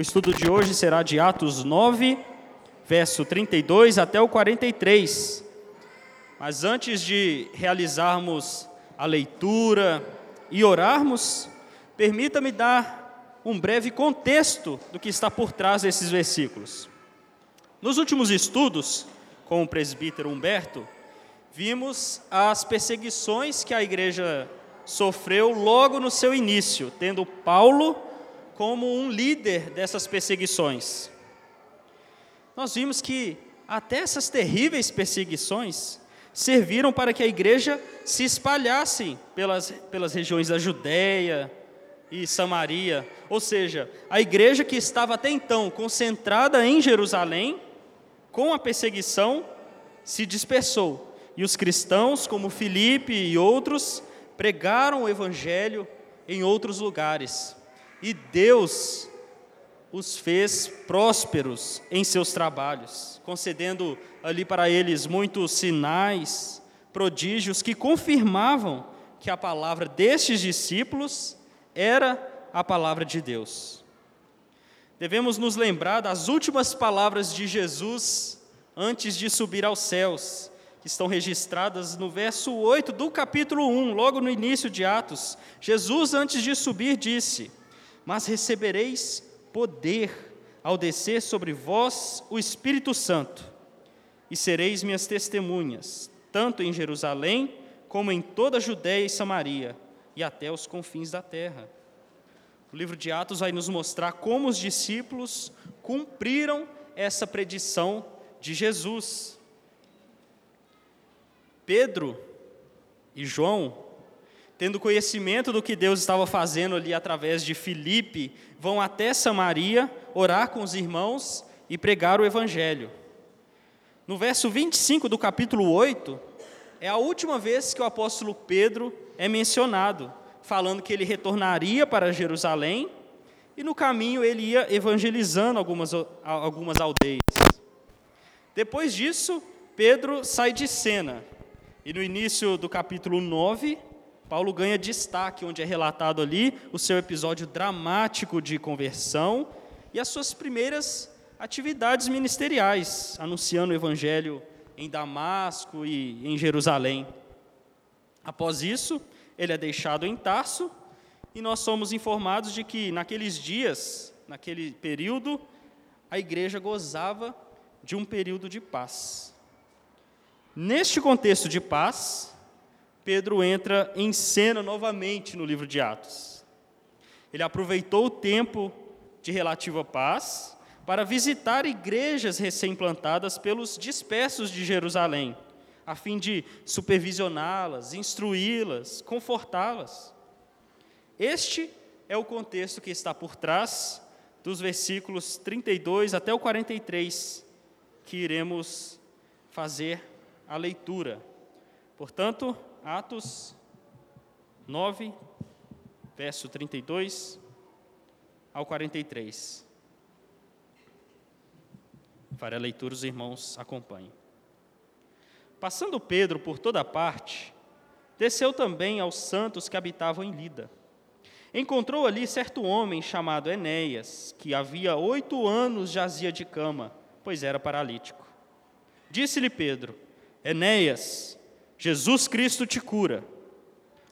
O estudo de hoje será de Atos 9, verso 32 até o 43. Mas antes de realizarmos a leitura e orarmos, permita-me dar um breve contexto do que está por trás desses versículos. Nos últimos estudos com o presbítero Humberto, vimos as perseguições que a igreja sofreu logo no seu início, tendo Paulo como um líder dessas perseguições. Nós vimos que até essas terríveis perseguições serviram para que a igreja se espalhasse pelas, pelas regiões da Judéia e Samaria, ou seja, a igreja que estava até então concentrada em Jerusalém, com a perseguição, se dispersou. E os cristãos, como Filipe e outros, pregaram o evangelho em outros lugares. E Deus os fez prósperos em seus trabalhos, concedendo ali para eles muitos sinais, prodígios que confirmavam que a palavra destes discípulos era a palavra de Deus. Devemos nos lembrar das últimas palavras de Jesus antes de subir aos céus, que estão registradas no verso 8 do capítulo 1, logo no início de Atos. Jesus, antes de subir, disse: Mas recebereis poder ao descer sobre vós o Espírito Santo, e sereis minhas testemunhas, tanto em Jerusalém, como em toda a Judéia e Samaria, e até os confins da terra. O livro de Atos vai nos mostrar como os discípulos cumpriram essa predição de Jesus. Pedro e João, tendo conhecimento do que Deus estava fazendo ali através de Filipe, vão até Samaria orar com os irmãos e pregar o evangelho. No verso 25 do capítulo 8, é a última vez que o apóstolo Pedro é mencionado, falando que ele retornaria para Jerusalém e no caminho ele ia evangelizando algumas, algumas aldeias. Depois disso, Pedro sai de cena. E no início do capítulo 9, Paulo ganha destaque, onde é relatado ali o seu episódio dramático de conversão e as suas primeiras atividades ministeriais, anunciando o evangelho em Damasco e em Jerusalém. Após isso, ele é deixado em Tarso e nós somos informados de que naqueles dias, naquele período, a igreja gozava de um período de paz. Neste contexto de paz, Pedro entra em cena novamente no livro de Atos. Ele aproveitou o tempo de relativa paz para visitar igrejas recém-plantadas pelos dispersos de Jerusalém, a fim de supervisioná-las, instruí-las, confortá-las. Este é o contexto que está por trás dos versículos 32 até o 43 que iremos fazer a leitura. Portanto, Atos 9, verso 32 ao 43. Farei a leitura, os irmãos acompanhem. Passando Pedro por toda parte, desceu também aos santos que habitavam em Lida. Encontrou ali certo homem chamado Enéas, que havia oito anos jazia de cama pois era paralítico. Disse-lhe Pedro: Enéas, Jesus Cristo te cura.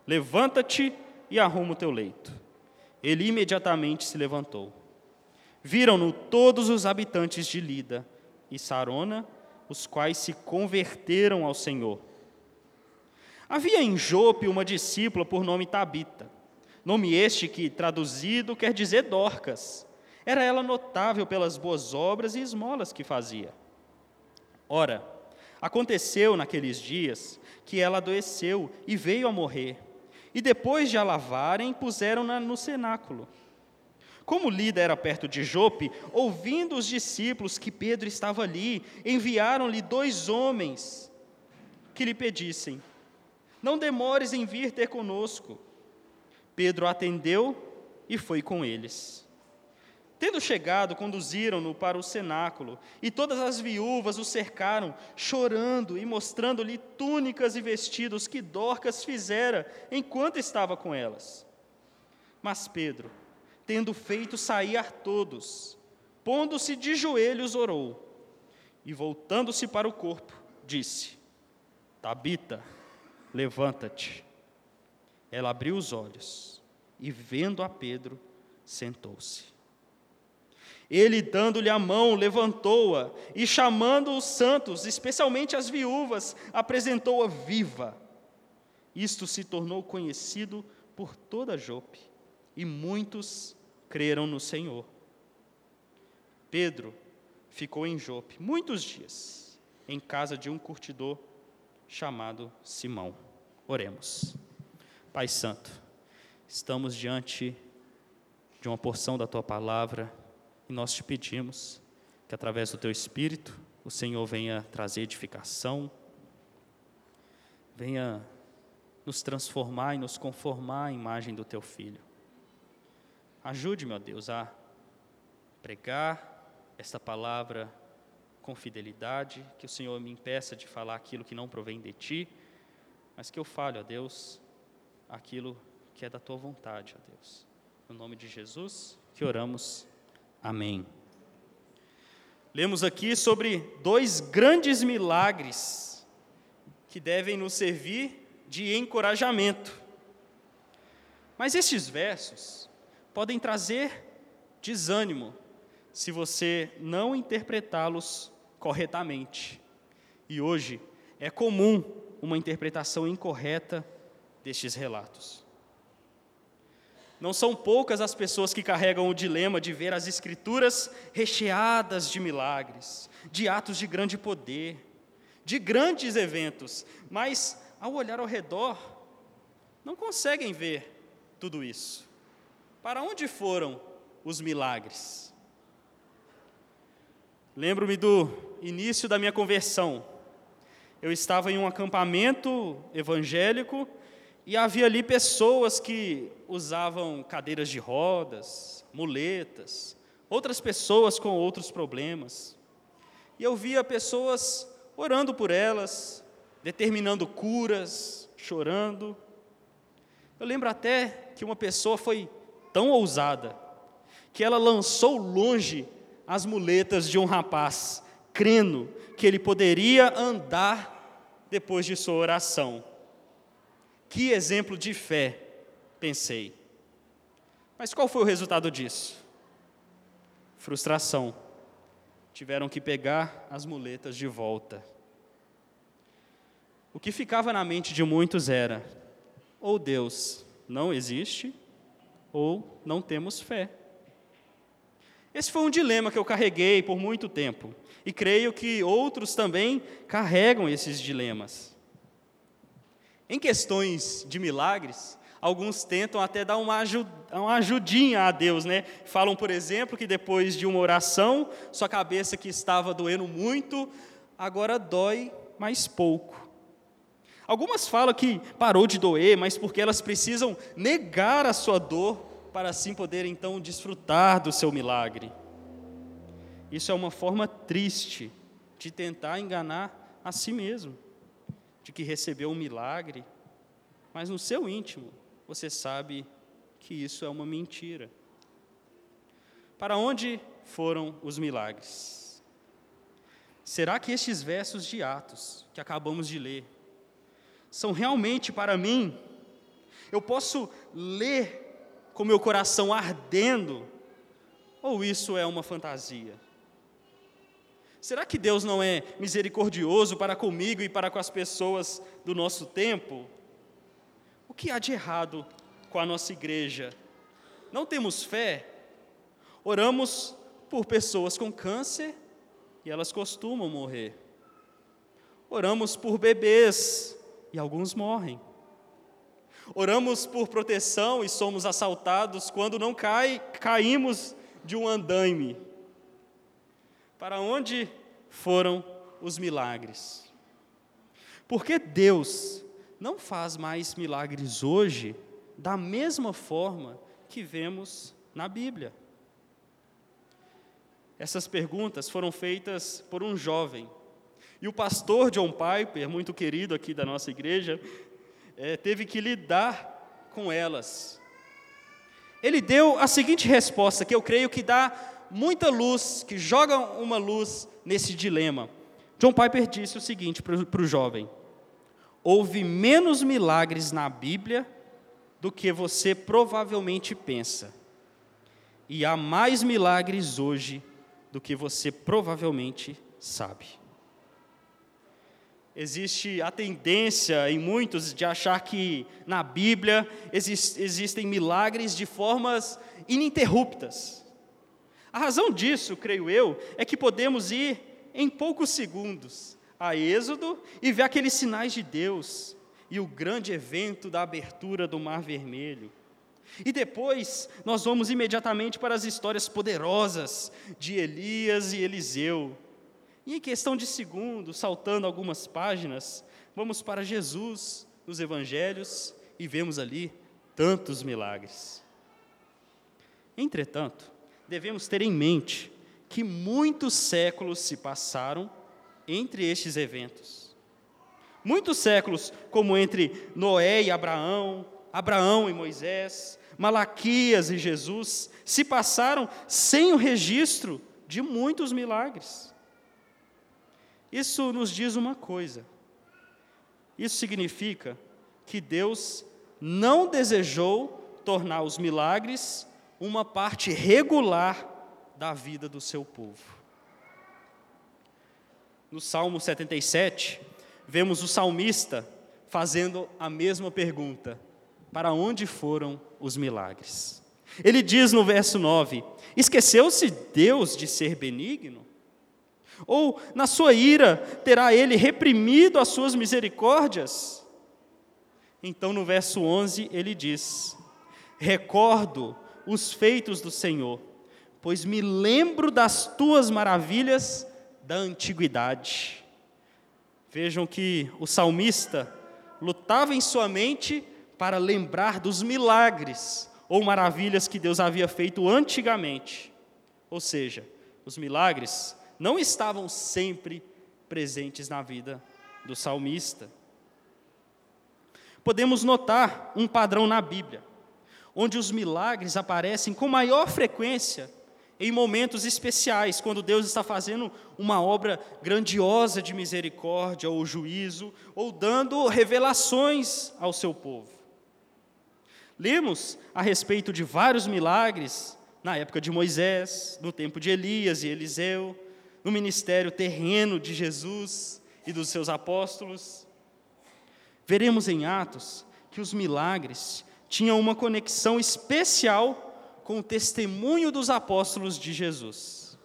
Levanta-te e arruma o teu leito. Ele imediatamente se levantou. Viram-no todos os habitantes de Lida e Sarona, os quais se converteram ao Senhor. Havia em Jope uma discípula por nome Tabita, nome este que, traduzido, quer dizer Dorcas. Era ela notável pelas boas obras e esmolas que fazia. Ora, aconteceu naqueles dias que ela adoeceu e veio a morrer. E depois de a lavarem, puseram-na no cenáculo. Como Lida era perto de Jope, ouvindo os discípulos que Pedro estava ali, enviaram-lhe dois homens que lhe pedissem: Não demores em vir ter conosco. Pedro atendeu e foi com eles. Tendo chegado, conduziram-no para o cenáculo, e todas as viúvas o cercaram, chorando e mostrando-lhe túnicas e vestidos que Dorcas fizera enquanto estava com elas. Mas Pedro, tendo feito sair a todos, pondo-se de joelhos, orou. E voltando-se para o corpo, disse: Tabita, levanta-te. Ela abriu os olhos e, vendo a Pedro, sentou-se. Ele, dando-lhe a mão, levantou-a e, chamando os santos, especialmente as viúvas, apresentou-a viva. Isto se tornou conhecido por toda Jope, e muitos creram no Senhor. Pedro ficou em Jope muitos dias, em casa de um curtidor chamado Simão. Oremos. Pai Santo, estamos diante de uma porção da tua palavra e nós te pedimos que, através do teu Espírito, o Senhor venha trazer edificação, venha nos transformar e nos conformar à imagem do teu Filho. Ajude, meu Deus, a pregar esta palavra com fidelidade, que o Senhor me impeça de falar aquilo que não provém de ti, mas que eu fale, ó Deus, aquilo que é da tua vontade, ó Deus. No nome de Jesus que oramos. Amém. Lemos aqui sobre dois grandes milagres que devem nos servir de encorajamento. Mas estes versos podem trazer desânimo se você não interpretá-los corretamente. E hoje é comum uma interpretação incorreta destes relatos. Não são poucas as pessoas que carregam o dilema de ver as Escrituras recheadas de milagres, de atos de grande poder, de grandes eventos, mas ao olhar ao redor, não conseguem ver tudo isso. Para onde foram os milagres? Lembro-me do início da minha conversão. Eu estava em um acampamento evangélico e havia ali pessoas que usavam cadeiras de rodas, muletas, outras pessoas com outros problemas. E eu via pessoas orando por elas, determinando curas, chorando. Eu lembro até que uma pessoa foi tão ousada que ela lançou longe as muletas de um rapaz, crendo que ele poderia andar depois de sua oração. Que exemplo de fé, pensei. Mas qual foi o resultado disso? Frustração. Tiveram que pegar as muletas de volta. O que ficava na mente de muitos era: ou Deus não existe, ou não temos fé. Esse foi um dilema que eu carreguei por muito tempo, e creio que outros também carregam esses dilemas. Em questões de milagres, alguns tentam até dar uma, ajudinha a Deus, né? Falam, por exemplo, que depois de uma oração, sua cabeça que estava doendo muito, agora dói mais pouco. Algumas falam que parou de doer, mas porque elas precisam negar a sua dor para assim poder então desfrutar do seu milagre. Isso é uma forma triste de tentar enganar a si mesmo de que recebeu um milagre, mas no seu íntimo você sabe que isso é uma mentira. Para onde foram os milagres? Será que estes versos de Atos que acabamos de ler são realmente para mim? Eu posso ler com meu coração ardendo? Ou isso é uma fantasia? Será que Deus não é misericordioso para comigo e para com as pessoas do nosso tempo? O que há de errado com a nossa igreja? Não temos fé? Oramos por pessoas com câncer e elas costumam morrer. Oramos por bebês e alguns morrem. Oramos por proteção e somos assaltados quando não cai, caímos de um andaime. Para onde foram os milagres? Porque Deus não faz mais milagres hoje da mesma forma que vemos na Bíblia. Essas perguntas foram feitas por um jovem. E o pastor John Piper, muito querido aqui da nossa igreja, é, teve que lidar com elas. Ele deu a seguinte resposta, que eu creio que dá muita luz, que joga uma luz nesse dilema. John Piper disse o seguinte para o jovem: houve menos milagres na Bíblia do que você provavelmente pensa, e há mais milagres hoje do que você provavelmente sabe. Existe a tendência em muitos de achar que na Bíblia existem milagres de formas ininterruptas. A razão disso, creio eu, é que podemos ir em poucos segundos a Êxodo e ver aqueles sinais de Deus e o grande evento da abertura do Mar Vermelho. E depois nós vamos imediatamente para as histórias poderosas de Elias e Eliseu. E em questão de segundos, saltando algumas páginas, vamos para Jesus nos evangelhos e vemos ali tantos milagres. Entretanto, devemos ter em mente que muitos séculos se passaram entre estes eventos. Muitos séculos, como entre Noé e Abraão, Abraão e Moisés, Malaquias e Jesus, se passaram sem o registro de muitos milagres. Isso nos diz uma coisa. Isso significa que Deus não desejou tornar os milagres uma parte regular da vida do seu povo. No Salmo 77, vemos o salmista fazendo a mesma pergunta: para onde foram os milagres? Ele diz no verso 9: Esqueceu-se Deus de ser benigno? Ou, na sua ira, terá ele reprimido as suas misericórdias? Então, no verso 11, ele diz: Recordo os feitos do Senhor, pois me lembro das tuas maravilhas da antiguidade. Vejam que o salmista lutava em sua mente para lembrar dos milagres ou maravilhas que Deus havia feito antigamente. Ou seja, os milagres não estavam sempre presentes na vida do salmista. Podemos notar um padrão na Bíblia onde os milagres aparecem com maior frequência em momentos especiais, quando Deus está fazendo uma obra grandiosa de misericórdia ou juízo, ou dando revelações ao seu povo. Lemos a respeito de vários milagres na época de Moisés, no tempo de Elias e Eliseu, no ministério terreno de Jesus e dos seus apóstolos. Veremos em Atos que os milagres tinha uma conexão especial com o testemunho dos apóstolos de Jesus.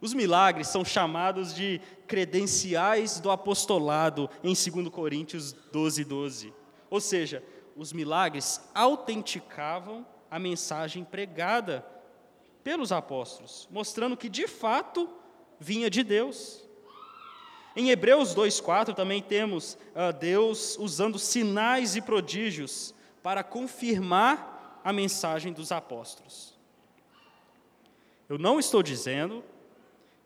Os milagres são chamados de credenciais do apostolado em 2 Coríntios 12, 12. Ou seja, os milagres autenticavam a mensagem pregada pelos apóstolos, mostrando que de fato vinha de Deus. Em Hebreus 2,4 também temos uh, Deus usando sinais e prodígios para confirmar a mensagem dos apóstolos. Eu não estou dizendo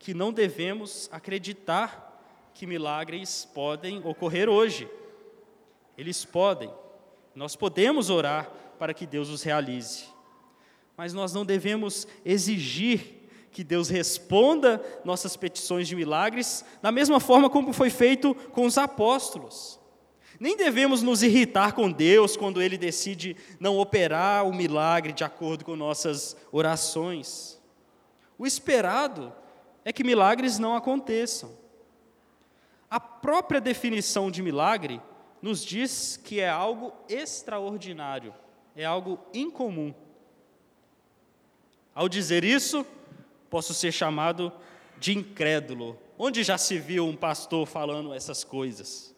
que não devemos acreditar que milagres podem ocorrer hoje. Eles podem. Nós podemos orar para que Deus os realize. Mas nós não devemos exigir que Deus responda nossas petições de milagres da mesma forma como foi feito com os apóstolos. Nem devemos nos irritar com Deus quando Ele decide não operar o milagre de acordo com nossas orações. O esperado é que milagres não aconteçam. A própria definição de milagre nos diz que é algo extraordinário, é algo incomum. Ao dizer isso, posso ser chamado de incrédulo. Onde já se viu um pastor falando essas coisas?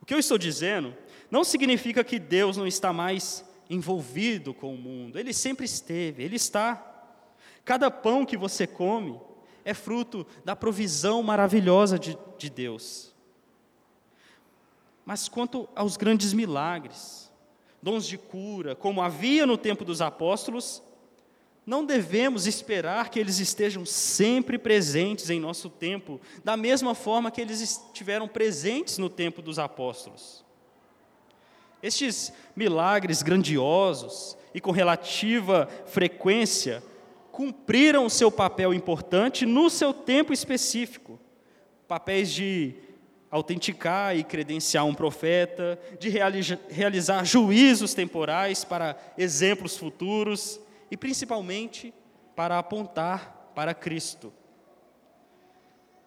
O que eu estou dizendo não significa que Deus não está mais envolvido com o mundo. Ele sempre esteve, ele está. Cada pão que você come é fruto da provisão maravilhosa de, de Deus. Mas quanto aos grandes milagres, dons de cura, como havia no tempo dos apóstolos, não devemos esperar que eles estejam sempre presentes em nosso tempo, da mesma forma que eles estiveram presentes no tempo dos apóstolos. Estes milagres grandiosos e com relativa frequência cumpriram o seu papel importante no seu tempo específico. Papéis de autenticar e credenciar um profeta, de realizar juízos temporais para exemplos futuros e principalmente para apontar para Cristo.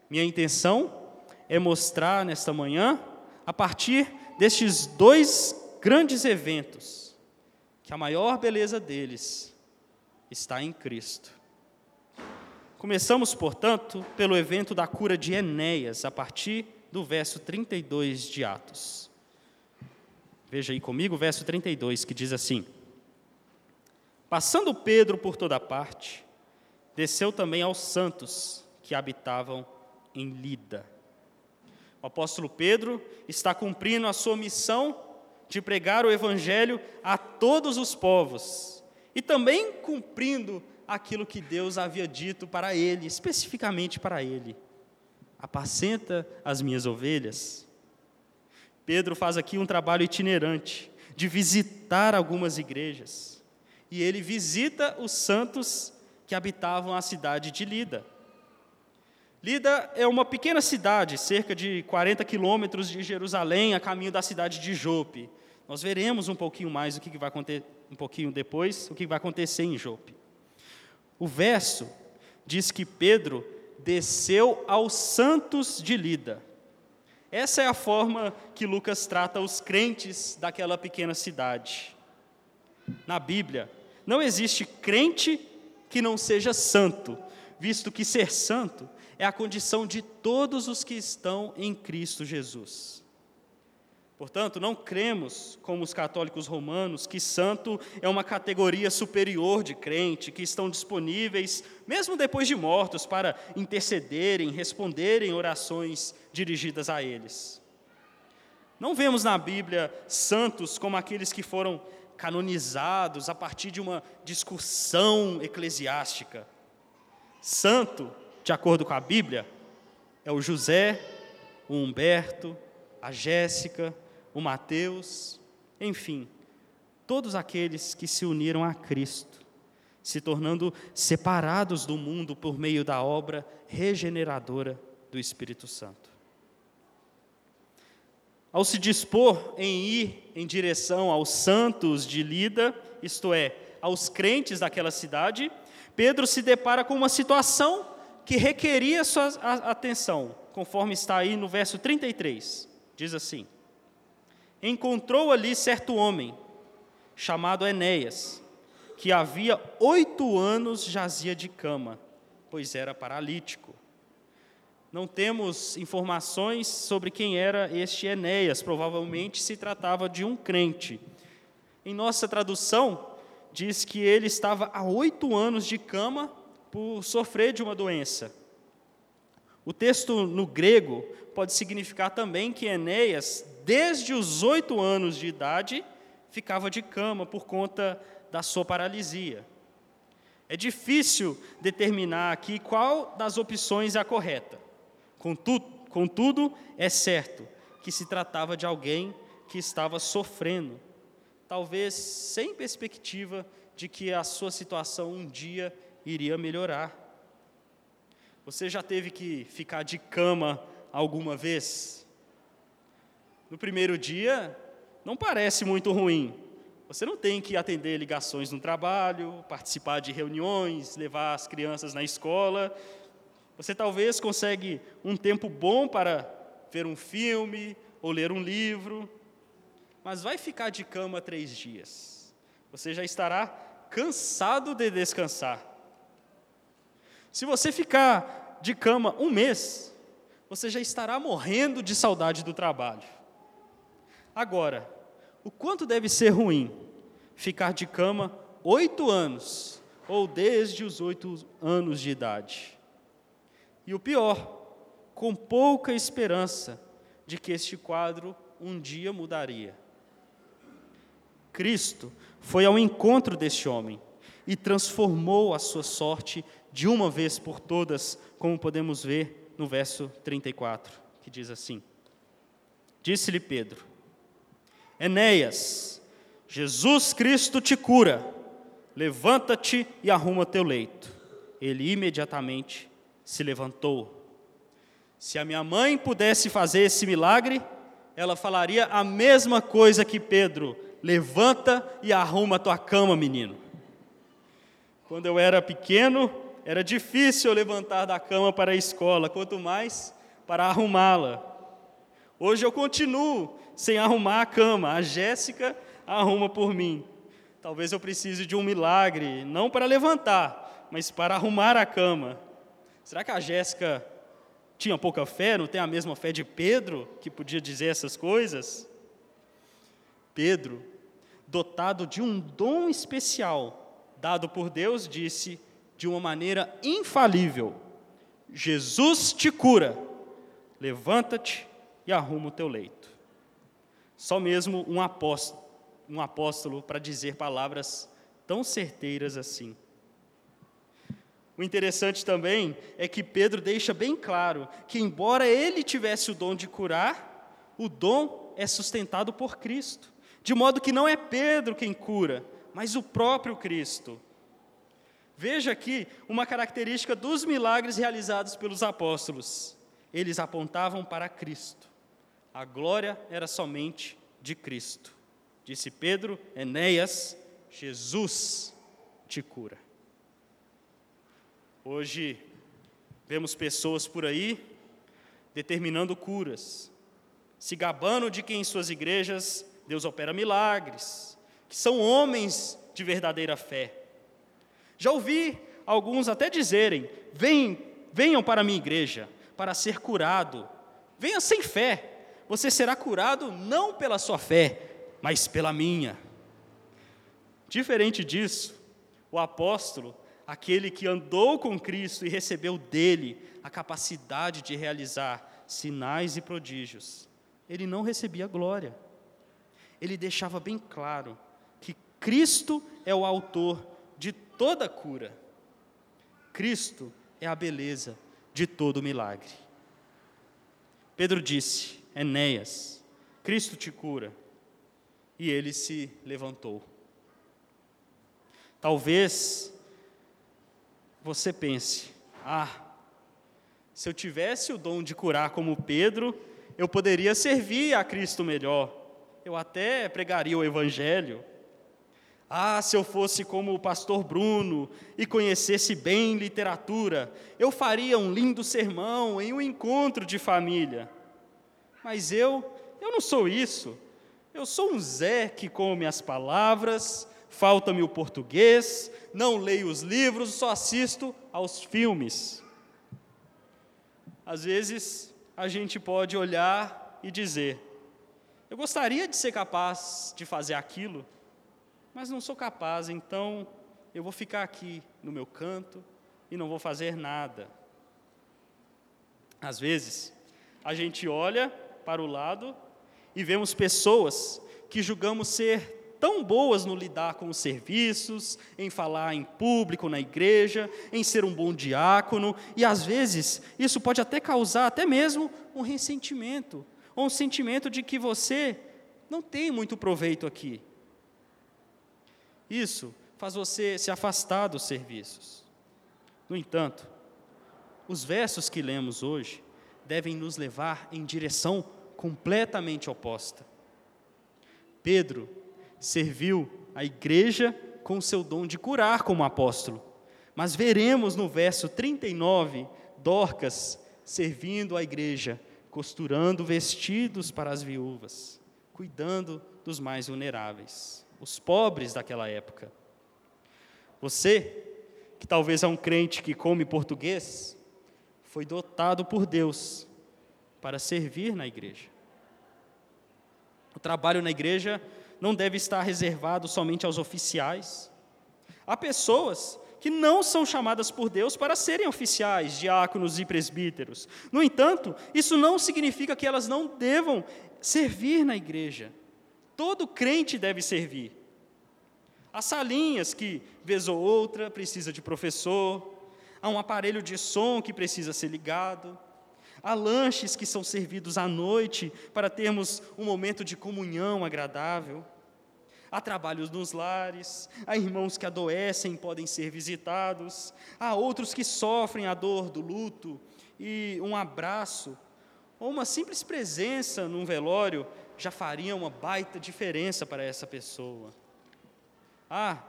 Minha intenção é mostrar nesta manhã, a partir destes dois grandes eventos, que a maior beleza deles está em Cristo. Começamos, portanto, pelo evento da cura de Enéas, a partir do verso 32 de Atos. Veja aí comigo o verso 32, que diz assim: Passando Pedro por toda parte, desceu também aos santos que habitavam em Lida. O apóstolo Pedro está cumprindo a sua missão de pregar o evangelho a todos os povos e também cumprindo aquilo que Deus havia dito para ele, especificamente para ele apacenta as minhas ovelhas. Pedro faz aqui um trabalho itinerante de visitar algumas igrejas. E ele visita os santos que habitavam a cidade de Lida. Lida é uma pequena cidade, cerca de 40 quilômetros de Jerusalém, a caminho da cidade de Jope. Nós veremos um pouquinho mais o que vai acontecer, um pouquinho depois, o que vai acontecer em Jope. O verso diz que Pedro desceu aos santos de Lida. Essa é a forma que Lucas trata os crentes daquela pequena cidade. Na Bíblia, não existe crente que não seja santo, visto que ser santo é a condição de todos os que estão em Cristo Jesus. Portanto, não cremos, como os católicos romanos, que santo é uma categoria superior de crente, que estão disponíveis, mesmo depois de mortos, para intercederem, responderem orações dirigidas a eles. Não vemos na Bíblia santos como aqueles que foram canonizados a partir de uma discussão eclesiástica. Santo, de acordo com a Bíblia, é o José, o Humberto, a Jéssica, o Mateus, enfim, todos aqueles que se uniram a Cristo, se tornando separados do mundo por meio da obra regeneradora do Espírito Santo. Ao se dispor em ir em direção aos santos de Lida, isto é, aos crentes daquela cidade, Pedro se depara com uma situação que requeria sua atenção, conforme está aí no verso 33. Diz assim: encontrou ali certo homem, chamado Enéas, que havia oito anos jazia de cama, pois era paralítico. Não temos informações sobre quem era este Enéas, provavelmente se tratava de um crente. Em nossa tradução, diz que ele estava há oito anos de cama por sofrer de uma doença. O texto no grego pode significar também que Enéas desde os oito anos de idade, ficava de cama por conta da sua paralisia. É difícil determinar aqui qual das opções é a correta. Contudo, contudo, é certo que se tratava de alguém que estava sofrendo, talvez sem perspectiva de que a sua situação um dia iria melhorar. Você já teve que ficar de cama alguma vez? no primeiro dia, não parece muito ruim. Você não tem que atender ligações no trabalho, participar de reuniões, levar as crianças na escola. Você talvez consegue um tempo bom para ver um filme ou ler um livro, mas vai ficar de cama três dias. Você já estará cansado de descansar. Se você ficar de cama um mês, você já estará morrendo de saudade do trabalho. Agora, o quanto deve ser ruim ficar de cama oito anos, ou desde os oito anos de idade. E o pior, com pouca esperança de que este quadro um dia mudaria. Cristo foi ao encontro deste homem e transformou a sua sorte de uma vez por todas, como podemos ver no verso 34, que diz assim: Disse-lhe Pedro: Enéas, Jesus Cristo te cura, levanta-te e arruma teu leito. ele imediatamente se levantou. Se a minha mãe pudesse fazer esse milagre, ela falaria a mesma coisa que Pedro: levanta e arruma a tua cama, menino. Quando eu era pequeno, era difícil levantar da cama para a escola, quanto mais para arrumá-la. Hoje eu continuo sem arrumar a cama, a Jéssica arruma por mim. Talvez eu precise de um milagre, não para levantar, mas para arrumar a cama. Será que a Jéssica tinha pouca fé, não tem a mesma fé de Pedro, que podia dizer essas coisas? Pedro, dotado de um dom especial, dado por Deus, disse de uma maneira infalível: Jesus te cura, levanta-te e arruma o teu leito. Só mesmo um apóstolo um apóstolo para dizer palavras tão certeiras assim. O interessante também é que Pedro deixa bem claro que, embora ele tivesse o dom de curar, o dom é sustentado por Cristo, de modo que não é Pedro quem cura, mas o próprio Cristo. Veja aqui uma característica dos milagres realizados pelos apóstolos: eles apontavam para Cristo, a glória era somente de Cristo. Disse Pedro, Enéas, Jesus te cura. Hoje vemos pessoas por aí determinando curas, se gabando de que em suas igrejas Deus opera milagres, que são homens de verdadeira fé. Já ouvi alguns até dizerem: Vem, venham para a minha igreja para ser curado. Venha sem fé, você será curado não pela sua fé, mas pela minha. Diferente disso, o apóstolo, aquele que andou com Cristo e recebeu dele a capacidade de realizar sinais e prodígios, ele não recebia glória. Ele deixava bem claro que Cristo é o autor de toda cura. Cristo é a beleza de todo milagre. Pedro disse: Enéas, Cristo te cura e ele se levantou. Talvez você pense: ah, se eu tivesse o dom de curar como Pedro, eu poderia servir a Cristo melhor, eu até pregaria o Evangelho. Ah, se eu fosse como o pastor Bruno e conhecesse bem literatura, eu faria um lindo sermão em um encontro de família. Mas eu, eu não sou isso. Eu sou um Zé que come as palavras, falta-me o português, não leio os livros, só assisto aos filmes. Às vezes, a gente pode olhar e dizer: Eu gostaria de ser capaz de fazer aquilo, mas não sou capaz, então eu vou ficar aqui no meu canto e não vou fazer nada. Às vezes, a gente olha para o lado e vemos pessoas que julgamos ser tão boas no lidar com os serviços, em falar em público na igreja, em ser um bom diácono, e às vezes isso pode até causar até mesmo um ressentimento, ou um sentimento de que você não tem muito proveito aqui. Isso faz você se afastar dos serviços. No entanto, os versos que lemos hoje devem nos levar em direção completamente oposta. Pedro serviu a igreja com seu dom de curar como apóstolo, mas veremos no verso 39 Dorcas servindo a igreja, costurando vestidos para as viúvas, cuidando dos mais vulneráveis, os pobres daquela época. Você, que talvez é um crente que come português, foi dotado por Deus para servir na igreja. O trabalho na igreja não deve estar reservado somente aos oficiais. Há pessoas que não são chamadas por Deus para serem oficiais, diáconos e presbíteros. No entanto, isso não significa que elas não devam servir na igreja. Todo crente deve servir. Há salinhas que, vez ou outra, precisa de professor, há um aparelho de som que precisa ser ligado, Há lanches que são servidos à noite para termos um momento de comunhão agradável. Há trabalhos nos lares, há irmãos que adoecem e podem ser visitados, há outros que sofrem a dor do luto e um abraço ou uma simples presença num velório já faria uma baita diferença para essa pessoa. Ah,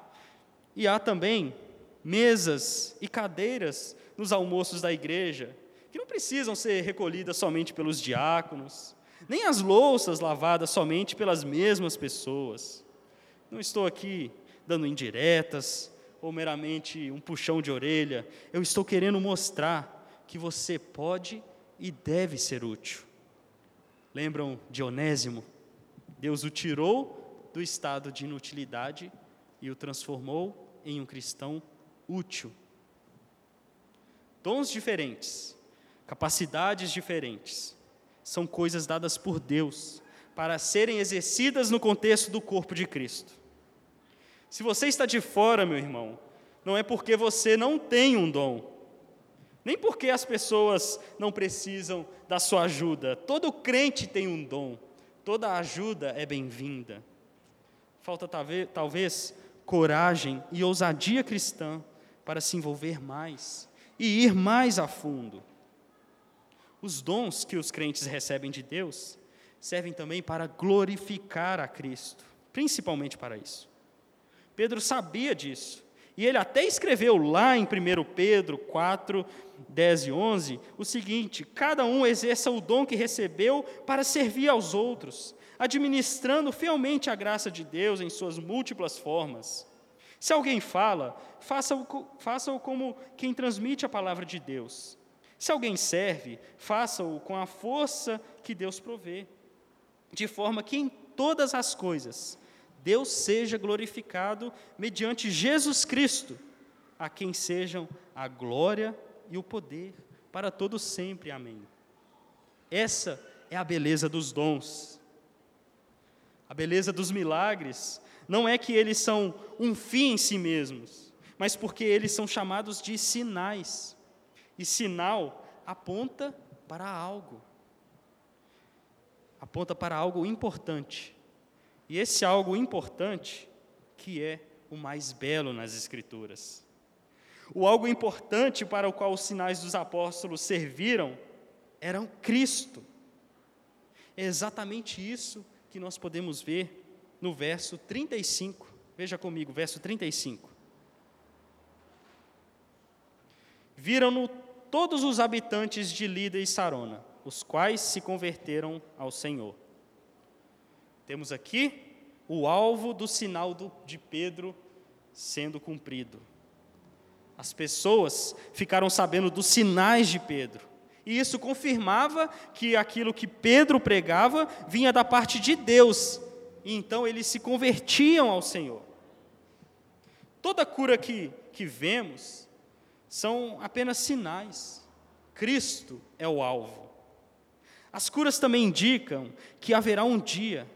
e há também mesas e cadeiras nos almoços da igreja, que não precisam ser recolhidas somente pelos diáconos, nem as louças lavadas somente pelas mesmas pessoas. Não estou aqui dando indiretas ou meramente um puxão de orelha, eu estou querendo mostrar que você pode e deve ser útil. Lembram de Onésimo? Deus o tirou do estado de inutilidade e o transformou em um cristão útil. Dons diferentes, capacidades diferentes, são coisas dadas por Deus para serem exercidas no contexto do corpo de Cristo. Se você está de fora, meu irmão, não é porque você não tem um dom, nem porque as pessoas não precisam da sua ajuda. Todo crente tem um dom, toda ajuda é bem-vinda. Falta talvez, coragem e ousadia cristã para se envolver mais e ir mais a fundo. Os dons que os crentes recebem de Deus servem também para glorificar a Cristo, principalmente para isso. Pedro sabia disso, e ele até escreveu lá em 1 Pedro 4, 10 e 11 o seguinte: Cada um exerça o dom que recebeu para servir aos outros, administrando fielmente a graça de Deus em suas múltiplas formas. Se alguém fala, faça-o faça como quem transmite a palavra de Deus. Se alguém serve, faça-o com a força que Deus provê, de forma que em todas as coisas Deus seja glorificado mediante Jesus Cristo, a quem sejam a glória e o poder para todos sempre. Amém. Essa é a beleza dos dons. A beleza dos milagres não é que eles são um fim em si mesmos, mas porque eles são chamados de sinais. E sinal aponta para algo. Aponta para algo importante. E esse algo importante que é o mais belo nas Escrituras. O algo importante para o qual os sinais dos apóstolos serviram eram Cristo. É exatamente isso que nós podemos ver no verso 35. Veja comigo, verso 35. Viram-no todos os habitantes de Lida e Sarona, os quais se converteram ao Senhor. Temos aqui o alvo do sinal de Pedro sendo cumprido. As pessoas ficaram sabendo dos sinais de Pedro. E isso confirmava que aquilo que Pedro pregava vinha da parte de Deus. E então eles se convertiam ao Senhor. Toda cura que, que vemos são apenas sinais. Cristo é o alvo. As curas também indicam que haverá um dia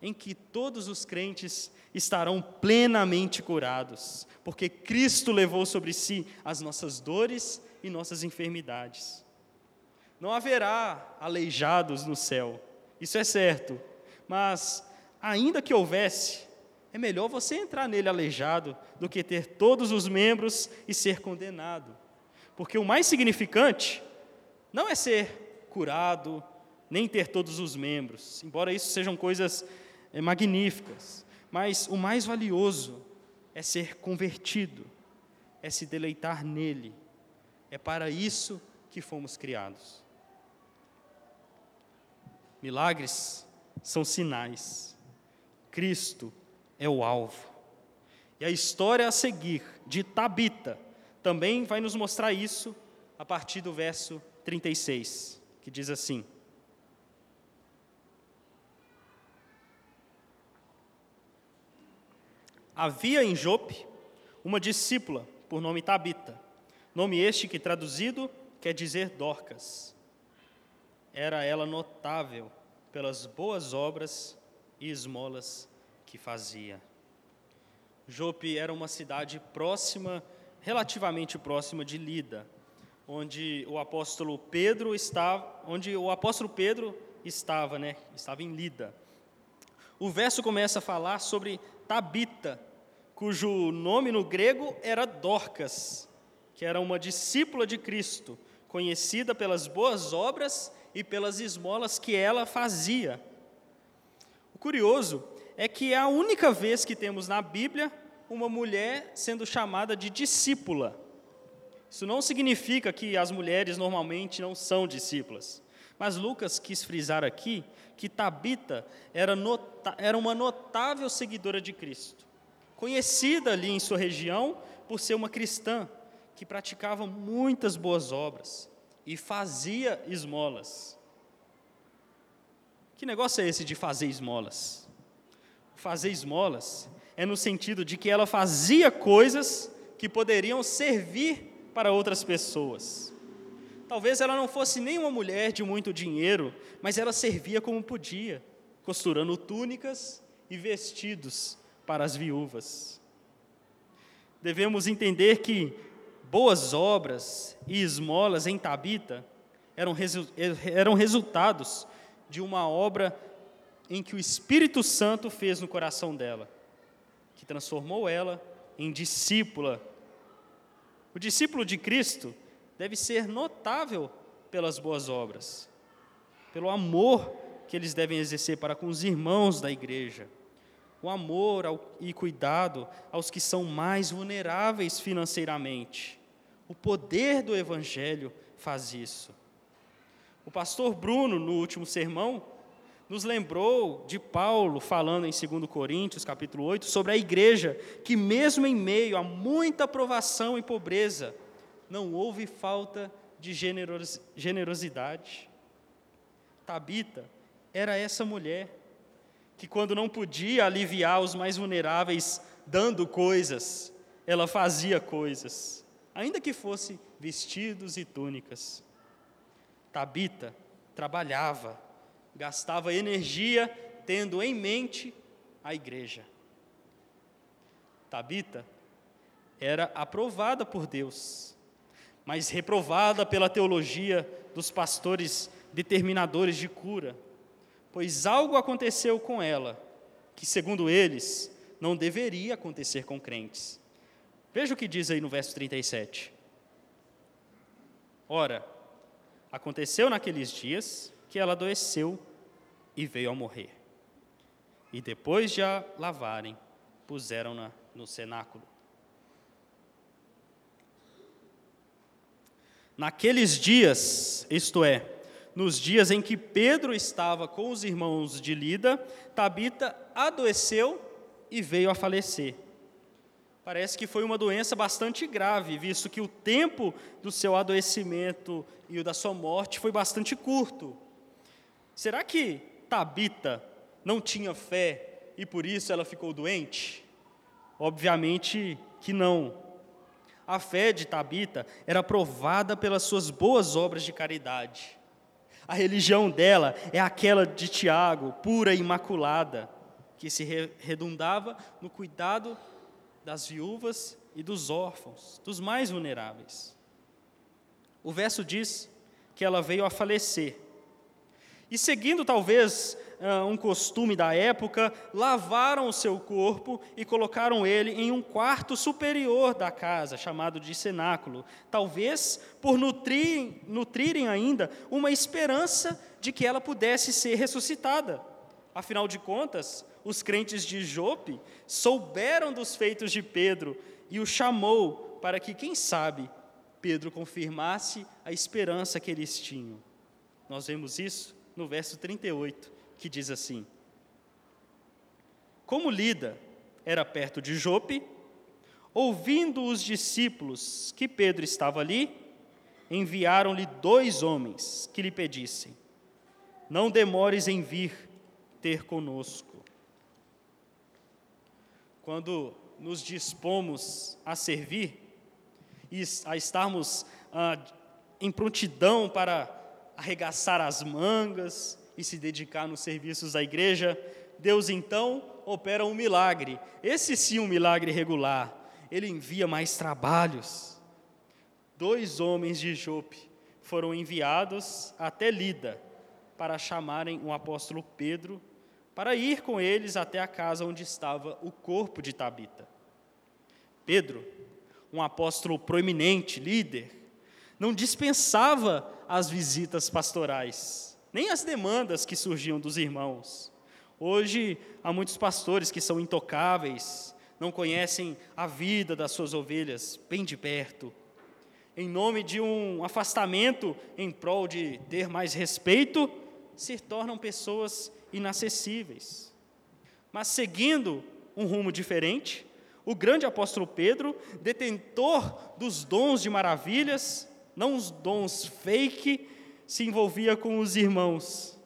em que todos os crentes estarão plenamente curados, porque Cristo levou sobre si as nossas dores e nossas enfermidades. Não haverá aleijados no céu, isso é certo, mas ainda que houvesse, é melhor você entrar nele aleijado do que ter todos os membros e ser condenado. Porque o mais significante não é ser curado, nem ter todos os membros, embora isso sejam coisas é, magníficas, mas o mais valioso é ser convertido, é se deleitar nele. É para isso que fomos criados. Milagres são sinais. Cristo é o alvo. E a história a seguir de Tabita também vai nos mostrar isso a partir do verso 36, que diz assim: Havia em Jope uma discípula por nome Tabita, nome este que traduzido quer dizer Dorcas. Era ela notável pelas boas obras e esmolas que fazia. Jope era uma cidade próxima, relativamente próxima de Lida, onde o apóstolo Pedro estava, onde o apóstolo Pedro estava, né? Estava em Lida. O verso começa a falar sobre Tabita, cujo nome no grego era Dorcas, que era uma discípula de Cristo, conhecida pelas boas obras e pelas esmolas que ela fazia. O curioso é que é a única vez que temos na Bíblia uma mulher sendo chamada de discípula. Isso não significa que as mulheres normalmente não são discípulas. Mas Lucas quis frisar aqui que Tabita era, era uma notável seguidora de Cristo, conhecida ali em sua região por ser uma cristã que praticava muitas boas obras e fazia esmolas. Que negócio é esse de fazer esmolas? Fazer esmolas é no sentido de que ela fazia coisas que poderiam servir para outras pessoas. Talvez ela não fosse nem uma mulher de muito dinheiro, mas ela servia como podia, costurando túnicas e vestidos para as viúvas. Devemos entender que boas obras e esmolas em Tabita eram, resu eram resultados de uma obra em que o Espírito Santo fez no coração dela que transformou ela em discípula. O discípulo de Cristo deve ser notável pelas boas obras, pelo amor que eles devem exercer para com os irmãos da igreja, o amor ao, e cuidado aos que são mais vulneráveis financeiramente. O poder do Evangelho faz isso. O pastor Bruno, no último sermão, nos lembrou de Paulo falando em 2 Coríntios, capítulo 8, sobre a igreja, que mesmo em meio a muita provação e pobreza, não houve falta de generosidade. Tabita era essa mulher que quando não podia aliviar os mais vulneráveis dando coisas, ela fazia coisas, ainda que fosse vestidos e túnicas. Tabita trabalhava, gastava energia tendo em mente a igreja. Tabita era aprovada por Deus, mas reprovada pela teologia dos pastores determinadores de cura, pois algo aconteceu com ela que, segundo eles, não deveria acontecer com crentes. Veja o que diz aí no verso 37. Ora, aconteceu naqueles dias que ela adoeceu e veio a morrer. E depois de a lavarem, puseram-na no cenáculo. Naqueles dias, isto é, nos dias em que Pedro estava com os irmãos de Lida, Tabita adoeceu e veio a falecer. Parece que foi uma doença bastante grave, visto que o tempo do seu adoecimento e o da sua morte foi bastante curto. Será que Tabita não tinha fé e por isso ela ficou doente? Obviamente que não. A fé de Tabita era provada pelas suas boas obras de caridade. A religião dela é aquela de Tiago, pura e imaculada, que se redundava no cuidado das viúvas e dos órfãos, dos mais vulneráveis. O verso diz que ela veio a falecer e seguindo talvez ah, um costume da época, lavaram o seu corpo e colocaram ele em um quarto superior da casa, chamado de cenáculo, talvez por nutrirem, nutrirem ainda uma esperança de que ela pudesse ser ressuscitada. Afinal de contas, os crentes de Jope souberam dos feitos de Pedro e o chamou para que, quem sabe, Pedro confirmasse a esperança que eles tinham. Nós vemos isso no verso 38, que diz assim: Como Lida era perto de Jope, ouvindo os discípulos que Pedro estava ali, enviaram-lhe dois homens que lhe pedissem: Não demores em vir ter conosco. Quando nos dispomos a servir e a estarmos ah, em prontidão para arregaçar as mangas e se dedicar nos serviços da igreja, Deus então opera um milagre. Esse sim um milagre regular. Ele envia mais trabalhos. Dois homens de Jope foram enviados até Lida para chamarem o apóstolo Pedro para ir com eles até a casa onde estava o corpo de Tabita. Pedro, um apóstolo proeminente, líder, não dispensava as visitas pastorais, nem as demandas que surgiam dos irmãos. Hoje, há muitos pastores que são intocáveis, não conhecem a vida das suas ovelhas bem de perto, em nome de um afastamento em prol de ter mais respeito, se tornam pessoas inacessíveis. Mas seguindo um rumo diferente, o grande apóstolo Pedro, detentor dos dons de maravilhas, não os dons fake, se envolvia com os irmãos.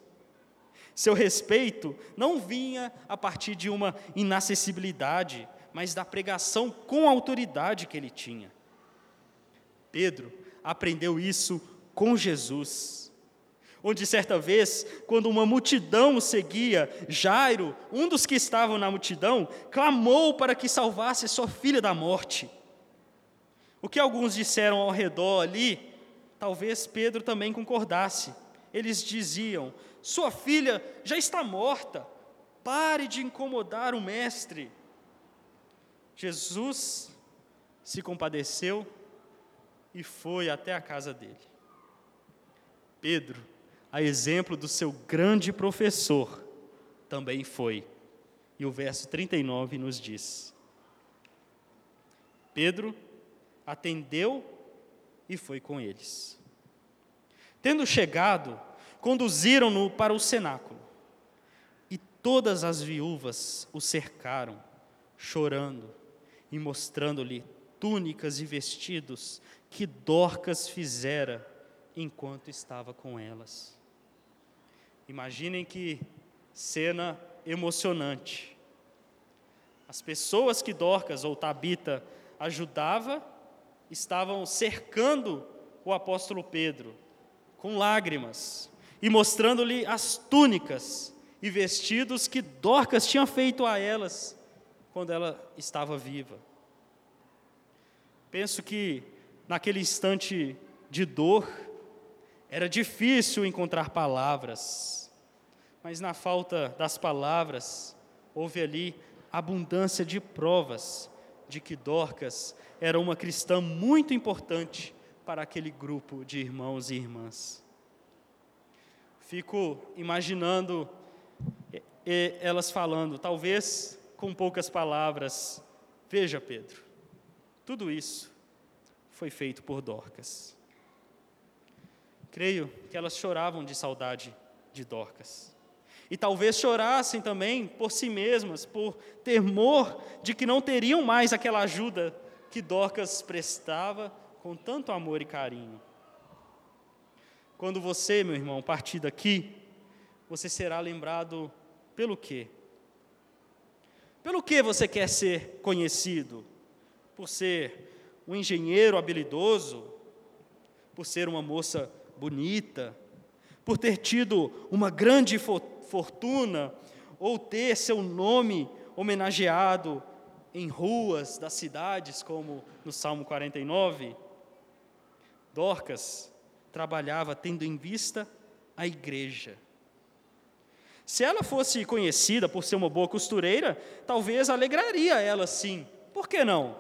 Seu respeito não vinha a partir de uma inacessibilidade, mas da pregação com autoridade que ele tinha. Pedro aprendeu isso com Jesus. Onde certa vez, quando uma multidão o seguia, Jairo, um dos que estavam na multidão, clamou para que salvasse sua filha da morte. O que alguns disseram ao redor ali, talvez Pedro também concordasse. Eles diziam: Sua filha já está morta, pare de incomodar o mestre. Jesus se compadeceu e foi até a casa dele. Pedro, a exemplo do seu grande professor, também foi. E o verso 39 nos diz: Pedro atendeu e foi com eles. Tendo chegado, conduziram-no para o cenáculo. E todas as viúvas o cercaram, chorando e mostrando-lhe túnicas e vestidos que Dorcas fizera enquanto estava com elas. Imaginem que cena emocionante. As pessoas que Dorcas ou Tabita ajudava estavam cercando o apóstolo Pedro com lágrimas e mostrando-lhe as túnicas e vestidos que Dorcas tinha feito a elas quando ela estava viva. Penso que naquele instante de dor, era difícil encontrar palavras, mas na falta das palavras, houve ali abundância de provas de que Dorcas era uma cristã muito importante para aquele grupo de irmãos e irmãs. Fico imaginando elas falando, talvez com poucas palavras: Veja, Pedro, tudo isso foi feito por Dorcas. Creio que elas choravam de saudade de Dorcas. E talvez chorassem também por si mesmas, por temor de que não teriam mais aquela ajuda que Dorcas prestava com tanto amor e carinho. Quando você, meu irmão, partir daqui, você será lembrado pelo quê? Pelo que você quer ser conhecido? Por ser um engenheiro habilidoso? Por ser uma moça bonita? Por ter tido uma grande fortuna? Ou ter seu nome homenageado em ruas das cidades, como no Salmo 49? Dorcas trabalhava tendo em vista a igreja. Se ela fosse conhecida por ser uma boa costureira, talvez alegraria ela sim. Por que não?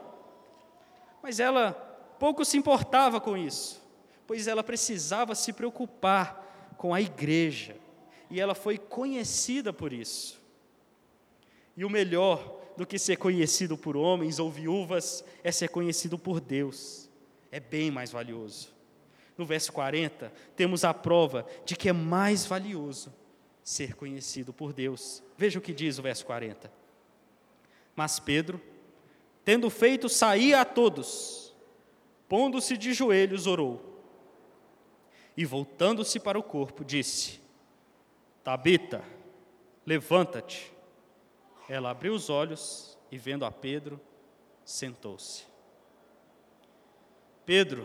Mas ela pouco se importava com isso, pois ela precisava se preocupar com a igreja, e ela foi conhecida por isso. E o melhor do que ser conhecido por homens ou viúvas é ser conhecido por Deus. É bem mais valioso. No verso 40, temos a prova de que é mais valioso ser conhecido por Deus. Veja o que diz o verso 40. Mas Pedro, tendo feito sair a todos, pondo-se de joelhos, orou. E voltando-se para o corpo, disse: Tabita, levanta-te. Ela abriu os olhos e, vendo a Pedro, sentou-se. Pedro,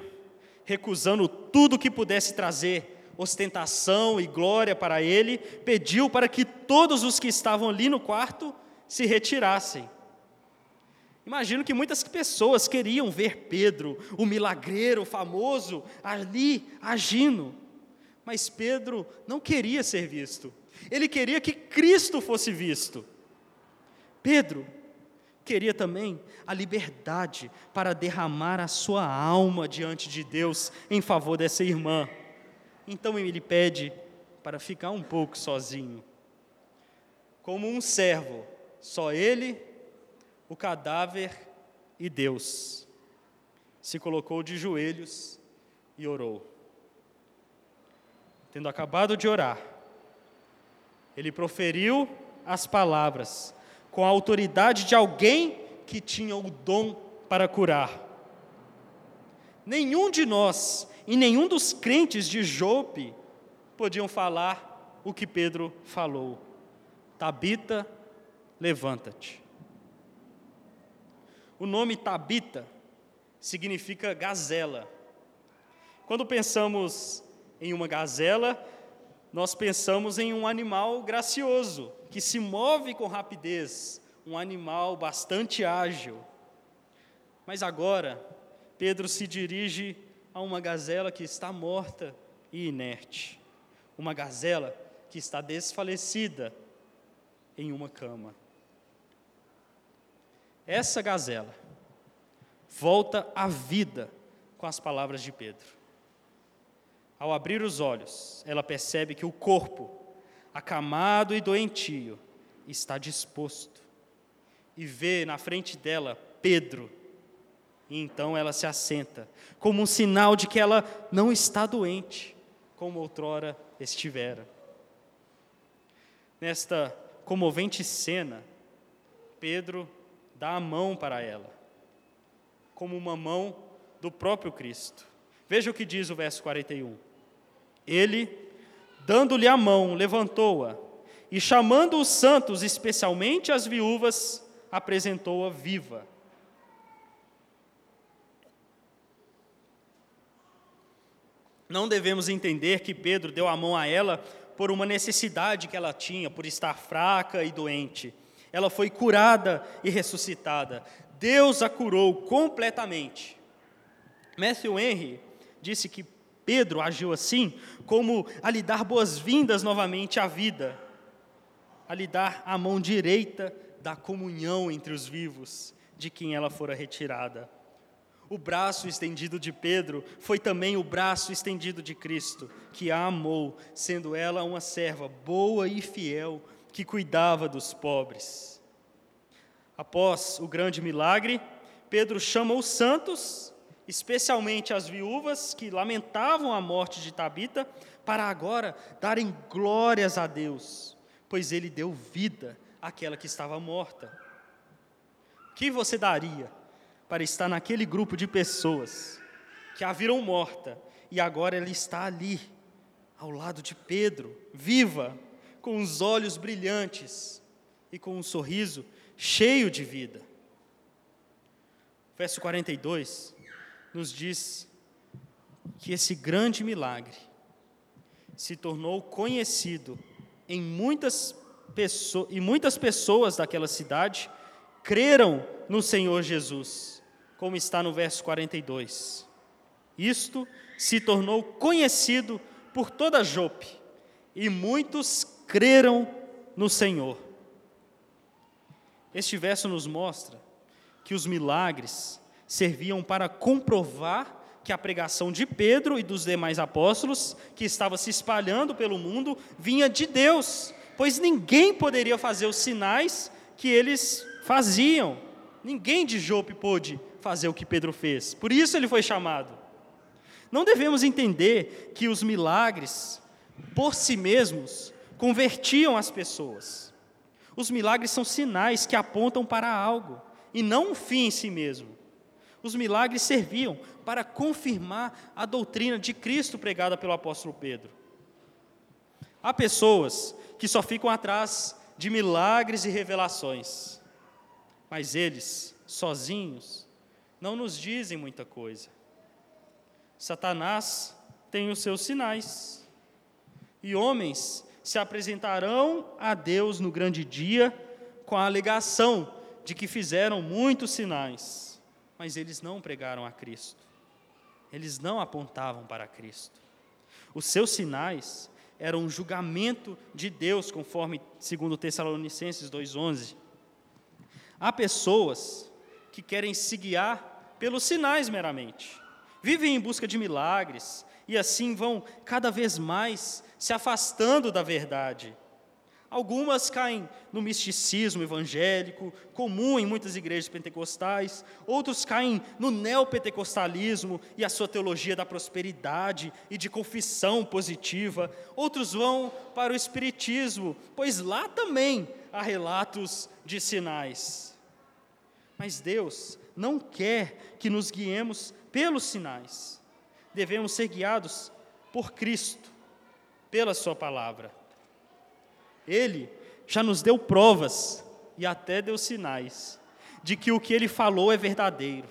recusando tudo que pudesse trazer ostentação e glória para ele, pediu para que todos os que estavam ali no quarto se retirassem Imagino que muitas pessoas queriam ver Pedro, o milagreiro famoso, ali agindo. Mas Pedro não queria ser visto. Ele queria que Cristo fosse visto. Pedro queria também a liberdade para derramar a sua alma diante de Deus em favor dessa irmã. Então ele pede para ficar um pouco sozinho. Como um servo, só ele, o cadáver e Deus. Se colocou de joelhos e orou. Tendo acabado de orar, ele proferiu as palavras com a autoridade de alguém que tinha o dom para curar. Nenhum de nós e nenhum dos crentes de Jope podiam falar o que Pedro falou. Tabita, levanta-te. O nome Tabita significa gazela. Quando pensamos em uma gazela, nós pensamos em um animal gracioso, que se move com rapidez, um animal bastante ágil. Mas agora, Pedro se dirige a uma gazela que está morta e inerte, uma gazela que está desfalecida em uma cama. Essa gazela volta à vida com as palavras de Pedro. Ao abrir os olhos, ela percebe que o corpo, acamado e doentio, está disposto. E vê na frente dela Pedro. E então ela se assenta, como um sinal de que ela não está doente, como outrora estivera. Nesta comovente cena, Pedro dá a mão para ela, como uma mão do próprio Cristo. Veja o que diz o verso 41. Ele, dando-lhe a mão, levantou-a e, chamando os santos, especialmente as viúvas, apresentou-a viva. Não devemos entender que Pedro deu a mão a ela por uma necessidade que ela tinha, por estar fraca e doente. Ela foi curada e ressuscitada. Deus a curou completamente. Matthew Henry disse que Pedro agiu assim, como a lhe dar boas-vindas novamente à vida, a lhe dar a mão direita da comunhão entre os vivos, de quem ela fora retirada. O braço estendido de Pedro foi também o braço estendido de Cristo, que a amou, sendo ela uma serva boa e fiel, que cuidava dos pobres. Após o grande milagre, Pedro chama os santos especialmente as viúvas que lamentavam a morte de Tabita, para agora darem glórias a Deus, pois ele deu vida àquela que estava morta. O que você daria para estar naquele grupo de pessoas que a viram morta e agora ela está ali, ao lado de Pedro, viva, com os olhos brilhantes e com um sorriso cheio de vida? Verso 42 nos diz que esse grande milagre se tornou conhecido em muitas pessoas, e muitas pessoas daquela cidade creram no Senhor Jesus, como está no verso 42. Isto se tornou conhecido por toda Jope, e muitos creram no Senhor. Este verso nos mostra que os milagres serviam para comprovar que a pregação de Pedro e dos demais apóstolos, que estava se espalhando pelo mundo, vinha de Deus, pois ninguém poderia fazer os sinais que eles faziam. Ninguém de Jope pôde fazer o que Pedro fez. Por isso ele foi chamado. Não devemos entender que os milagres, por si mesmos, convertiam as pessoas. Os milagres são sinais que apontam para algo e não um fim em si mesmo. Os milagres serviam para confirmar a doutrina de Cristo pregada pelo apóstolo Pedro. Há pessoas que só ficam atrás de milagres e revelações, mas eles, sozinhos, não nos dizem muita coisa. Satanás tem os seus sinais, e homens se apresentarão a Deus no grande dia com a alegação de que fizeram muitos sinais mas eles não pregaram a Cristo. Eles não apontavam para Cristo. Os seus sinais era um julgamento de Deus, conforme segundo Tessalonicenses 2:11. Há pessoas que querem se guiar pelos sinais meramente. Vivem em busca de milagres e assim vão cada vez mais se afastando da verdade. Algumas caem no misticismo evangélico, comum em muitas igrejas pentecostais, outros caem no neopentecostalismo e a sua teologia da prosperidade e de confissão positiva, outros vão para o espiritismo, pois lá também há relatos de sinais. Mas Deus não quer que nos guiemos pelos sinais, devemos ser guiados por Cristo, pela Sua palavra. Ele já nos deu provas e até deu sinais de que o que ele falou é verdadeiro.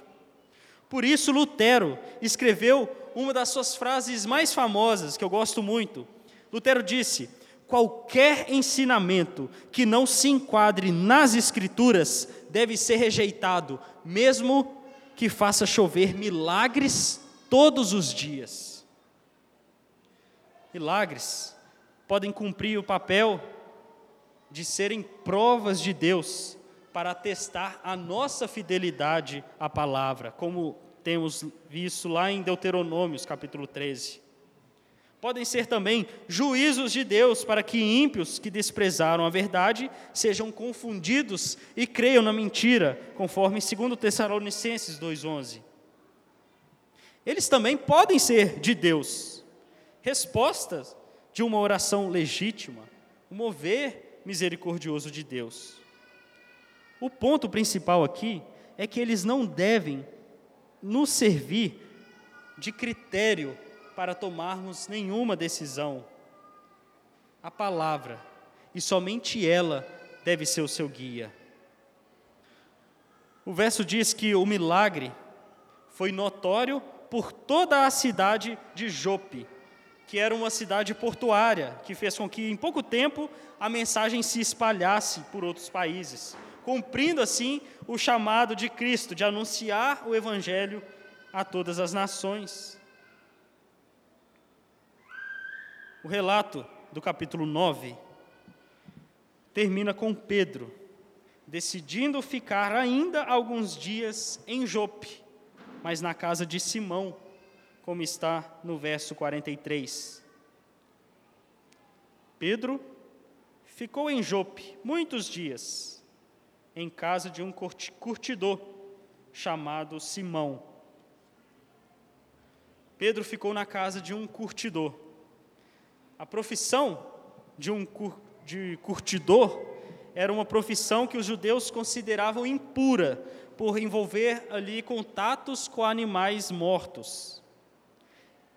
Por isso, Lutero escreveu uma das suas frases mais famosas, que eu gosto muito. Lutero disse: Qualquer ensinamento que não se enquadre nas Escrituras deve ser rejeitado, mesmo que faça chover milagres todos os dias. Milagres podem cumprir o papel de serem provas de Deus para testar a nossa fidelidade à palavra, como temos visto lá em Deuteronômios, capítulo 13. Podem ser também juízos de Deus para que ímpios que desprezaram a verdade sejam confundidos e creiam na mentira, conforme 2 Tessalonicenses 2,11. Eles também podem ser de Deus, respostas de uma oração legítima, mover misericordioso de Deus. O ponto principal aqui é que eles não devem nos servir de critério para tomarmos nenhuma decisão. A palavra, e somente ela, deve ser o seu guia. O verso diz que o milagre foi notório por toda a cidade de Jope, que era uma cidade portuária, que fez com que em pouco tempo a mensagem se espalhasse por outros países, cumprindo assim o chamado de Cristo de anunciar o Evangelho a todas as nações. O relato do capítulo 9 termina com Pedro decidindo ficar ainda alguns dias em Jope, mas na casa de Simão como está no verso 43. Pedro ficou em Jope muitos dias, em casa de um curtidor chamado Simão. Pedro ficou na casa de um curtidor. A profissão de um cur, de curtidor era uma profissão que os judeus consideravam impura, por envolver ali contatos com animais mortos.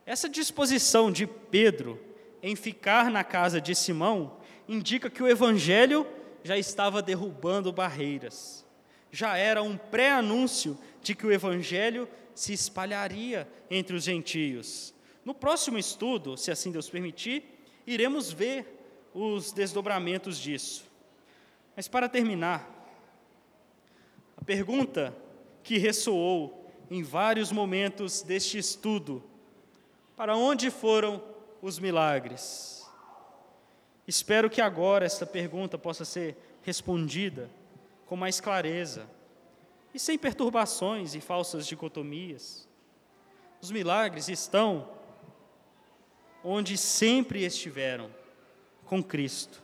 Essa disposição de Pedro em ficar na casa de Simão indica que o evangelho já estava derrubando barreiras. Já era um pré-anúncio de que o evangelho se espalharia entre os gentios. No próximo estudo, se assim Deus permitir, iremos ver os desdobramentos disso. Mas para terminar, a pergunta que ressoou em vários momentos deste estudo para onde foram os milagres? Espero que agora esta pergunta possa ser respondida com mais clareza e sem perturbações e falsas dicotomias. Os milagres estão onde sempre estiveram, com Cristo.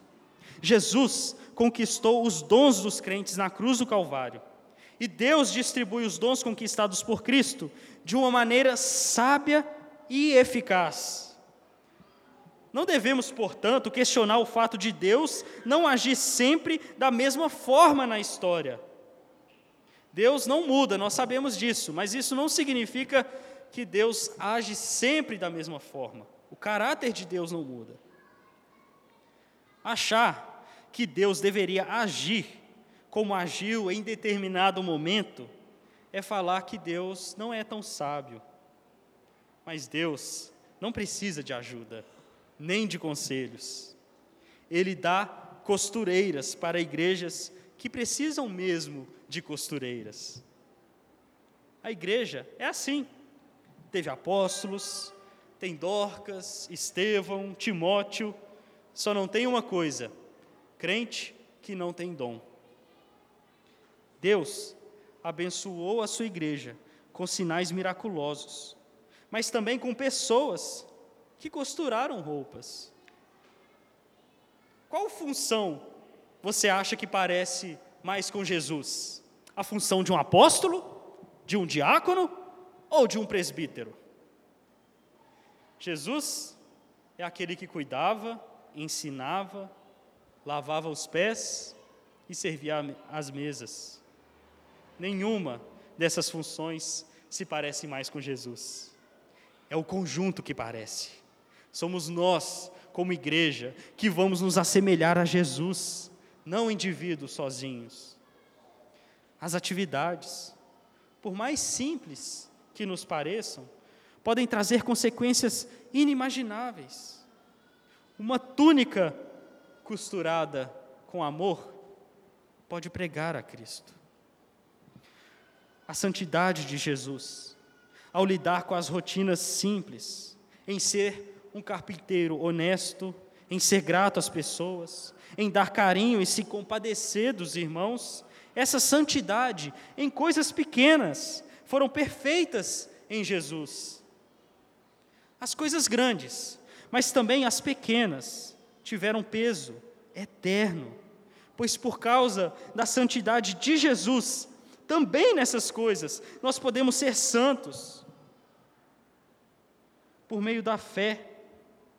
Jesus conquistou os dons dos crentes na cruz do Calvário. E Deus distribui os dons conquistados por Cristo de uma maneira sábia e eficaz. Não devemos, portanto, questionar o fato de Deus não agir sempre da mesma forma na história. Deus não muda, nós sabemos disso, mas isso não significa que Deus age sempre da mesma forma. O caráter de Deus não muda. Achar que Deus deveria agir como agiu em determinado momento é falar que Deus não é tão sábio, mas Deus não precisa de ajuda, nem de conselhos. Ele dá costureiras para igrejas que precisam mesmo de costureiras. A igreja é assim. Teve apóstolos, tem Dorcas, Estevão, Timóteo, só não tem uma coisa: crente que não tem dom. Deus abençoou a sua igreja com sinais miraculosos, mas também com pessoas que costuraram roupas. Qual função você acha que parece mais com Jesus? A função de um apóstolo? De um diácono? Ou de um presbítero? Jesus é aquele que cuidava, ensinava, lavava os pés e servia as mesas. Nenhuma dessas funções se parece mais com Jesus. É o conjunto que parece. Somos nós, como igreja, que vamos nos assemelhar a Jesus, não indivíduos sozinhos. As atividades, por mais simples que nos pareçam, podem trazer consequências inimagináveis. Uma túnica costurada com amor pode pregar a Cristo. A santidade de Jesus, ao lidar com as rotinas simples, em ser um carpinteiro honesto, em ser grato às pessoas, em dar carinho e se compadecer dos irmãos, essa santidade em coisas pequenas foram perfeitas em Jesus. As coisas grandes, mas também as pequenas, tiveram peso eterno, pois por causa da santidade de Jesus, também nessas coisas nós podemos ser santos. Por meio da fé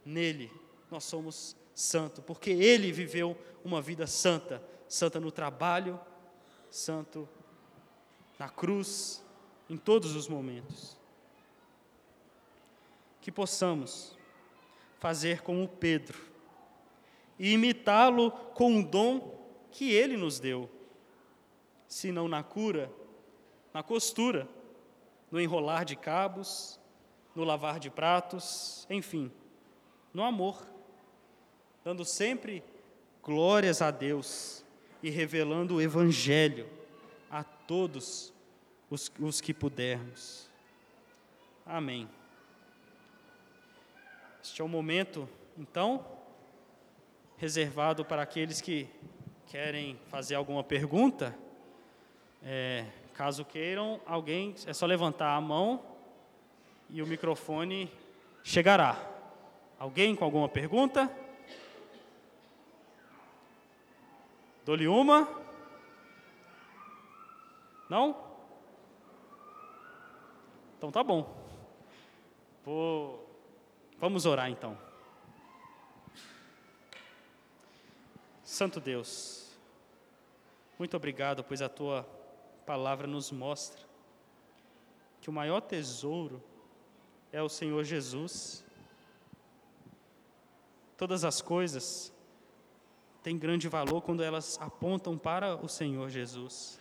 nele, nós somos santos, porque ele viveu uma vida santa, santa no trabalho, santo na cruz, em todos os momentos que possamos fazer como Pedro e imitá-lo com um dom que ele nos deu, se não na cura, na costura, no enrolar de cabos, no lavar de pratos, enfim, no amor, dando sempre glórias a Deus e revelando o Evangelho a todos os, os que pudermos. Amém. Este é o momento, então, reservado para aqueles que querem fazer alguma pergunta. É, caso queiram, alguém, é só levantar a mão e o microfone chegará. Alguém com alguma pergunta? Dou-lhe uma? Não? Então tá bom. Vou Vamos orar então. Santo Deus, muito obrigado, pois a tua palavra nos mostra que o maior tesouro é o Senhor Jesus. Todas as coisas têm grande valor quando elas apontam para o Senhor Jesus.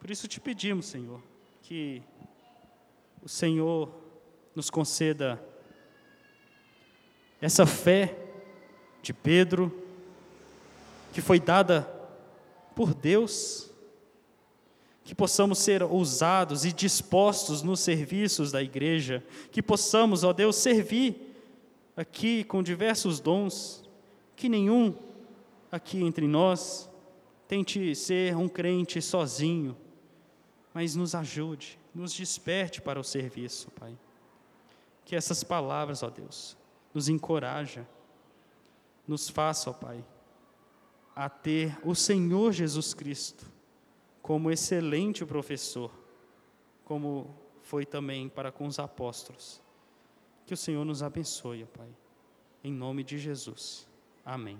Por isso te pedimos, Senhor, que o Senhor nos conceda essa fé de Pedro, que foi dada por Deus, que possamos ser ousados e dispostos nos serviços da igreja, que possamos, ó Deus, servir aqui com diversos dons, que nenhum aqui entre nós tente ser um crente sozinho, mas nos ajude, nos desperte para o serviço, Pai. Que essas palavras, ó Deus, nos encoraja, nos faça, ó Pai, a ter o Senhor Jesus Cristo como excelente professor, como foi também para com os apóstolos. Que o Senhor nos abençoe, Pai. Em nome de Jesus. Amém.